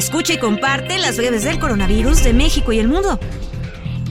Escucha y comparte las breves del coronavirus de México y el mundo.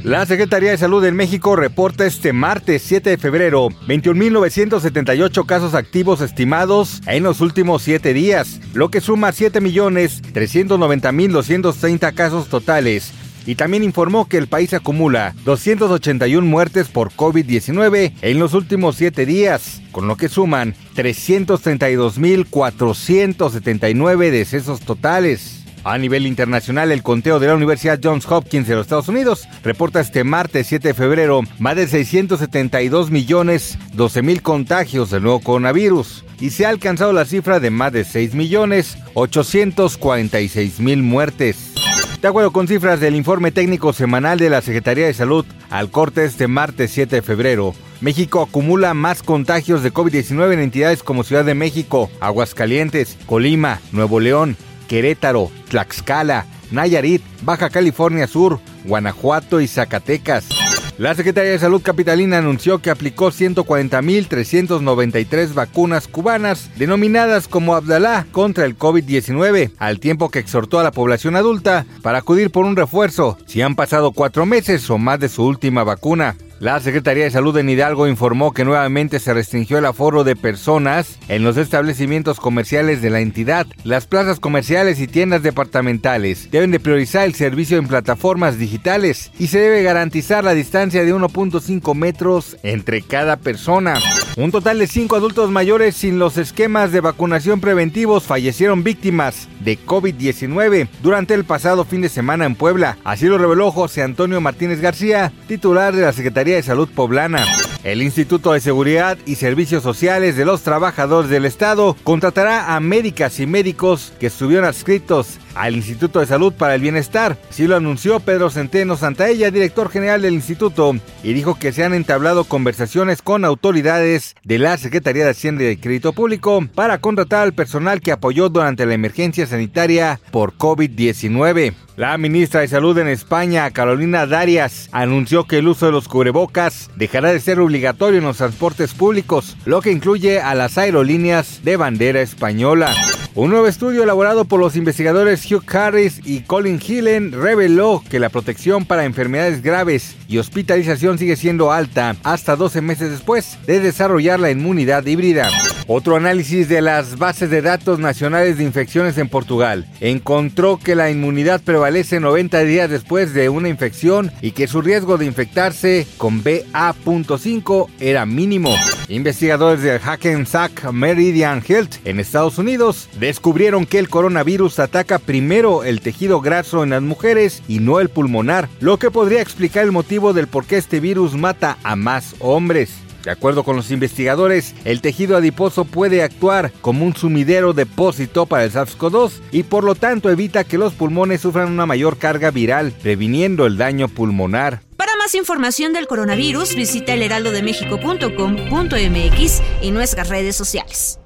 La Secretaría de Salud en México reporta este martes 7 de febrero 21.978 casos activos estimados en los últimos 7 días, lo que suma 7.390.230 casos totales. Y también informó que el país acumula 281 muertes por COVID-19 en los últimos 7 días, con lo que suman 332.479 decesos totales. A nivel internacional, el conteo de la Universidad Johns Hopkins de los Estados Unidos reporta este martes 7 de febrero más de 672 millones 12 mil contagios del nuevo coronavirus y se ha alcanzado la cifra de más de 6 millones 846 mil muertes. De acuerdo con cifras del informe técnico semanal de la Secretaría de Salud, al corte este martes 7 de febrero, México acumula más contagios de COVID-19 en entidades como Ciudad de México, Aguascalientes, Colima, Nuevo León, Querétaro, Tlaxcala, Nayarit, Baja California Sur, Guanajuato y Zacatecas. La Secretaría de Salud Capitalina anunció que aplicó 140.393 vacunas cubanas denominadas como Abdalá contra el COVID-19, al tiempo que exhortó a la población adulta para acudir por un refuerzo si han pasado cuatro meses o más de su última vacuna. La Secretaría de Salud en Hidalgo informó que nuevamente se restringió el aforo de personas en los establecimientos comerciales de la entidad. Las plazas comerciales y tiendas departamentales deben de priorizar el servicio en plataformas digitales y se debe garantizar la distancia de 1.5 metros entre cada persona. Un total de 5 adultos mayores sin los esquemas de vacunación preventivos fallecieron víctimas de COVID-19 durante el pasado fin de semana en Puebla. Así lo reveló José Antonio Martínez García, titular de la Secretaría de Salud Poblana. El Instituto de Seguridad y Servicios Sociales de los Trabajadores del Estado contratará a médicas y médicos que estuvieron adscritos al Instituto de Salud para el Bienestar. Así lo anunció Pedro Centeno Santaella, director general del instituto, y dijo que se han entablado conversaciones con autoridades de la Secretaría de Hacienda y Crédito Público para contratar al personal que apoyó durante la emergencia sanitaria por COVID-19. La ministra de Salud en España, Carolina Darias, anunció que el uso de los cubrebocas dejará de ser obligatorio en los transportes públicos, lo que incluye a las aerolíneas de bandera española. Un nuevo estudio elaborado por los investigadores Hugh Harris y Colin Hillen reveló que la protección para enfermedades graves y hospitalización sigue siendo alta hasta 12 meses después de desarrollar la inmunidad híbrida. Otro análisis de las bases de datos nacionales de infecciones en Portugal encontró que la inmunidad prevalece 90 días después de una infección y que su riesgo de infectarse con BA.5 era mínimo. Investigadores del Hackensack Meridian Health en Estados Unidos descubrieron que el coronavirus ataca primero el tejido graso en las mujeres y no el pulmonar, lo que podría explicar el motivo del por qué este virus mata a más hombres. De acuerdo con los investigadores, el tejido adiposo puede actuar como un sumidero depósito para el SARS-CoV-2 y por lo tanto evita que los pulmones sufran una mayor carga viral, previniendo el daño pulmonar. Para más información del coronavirus, visita elheraldodemexico.com.mx y nuestras redes sociales.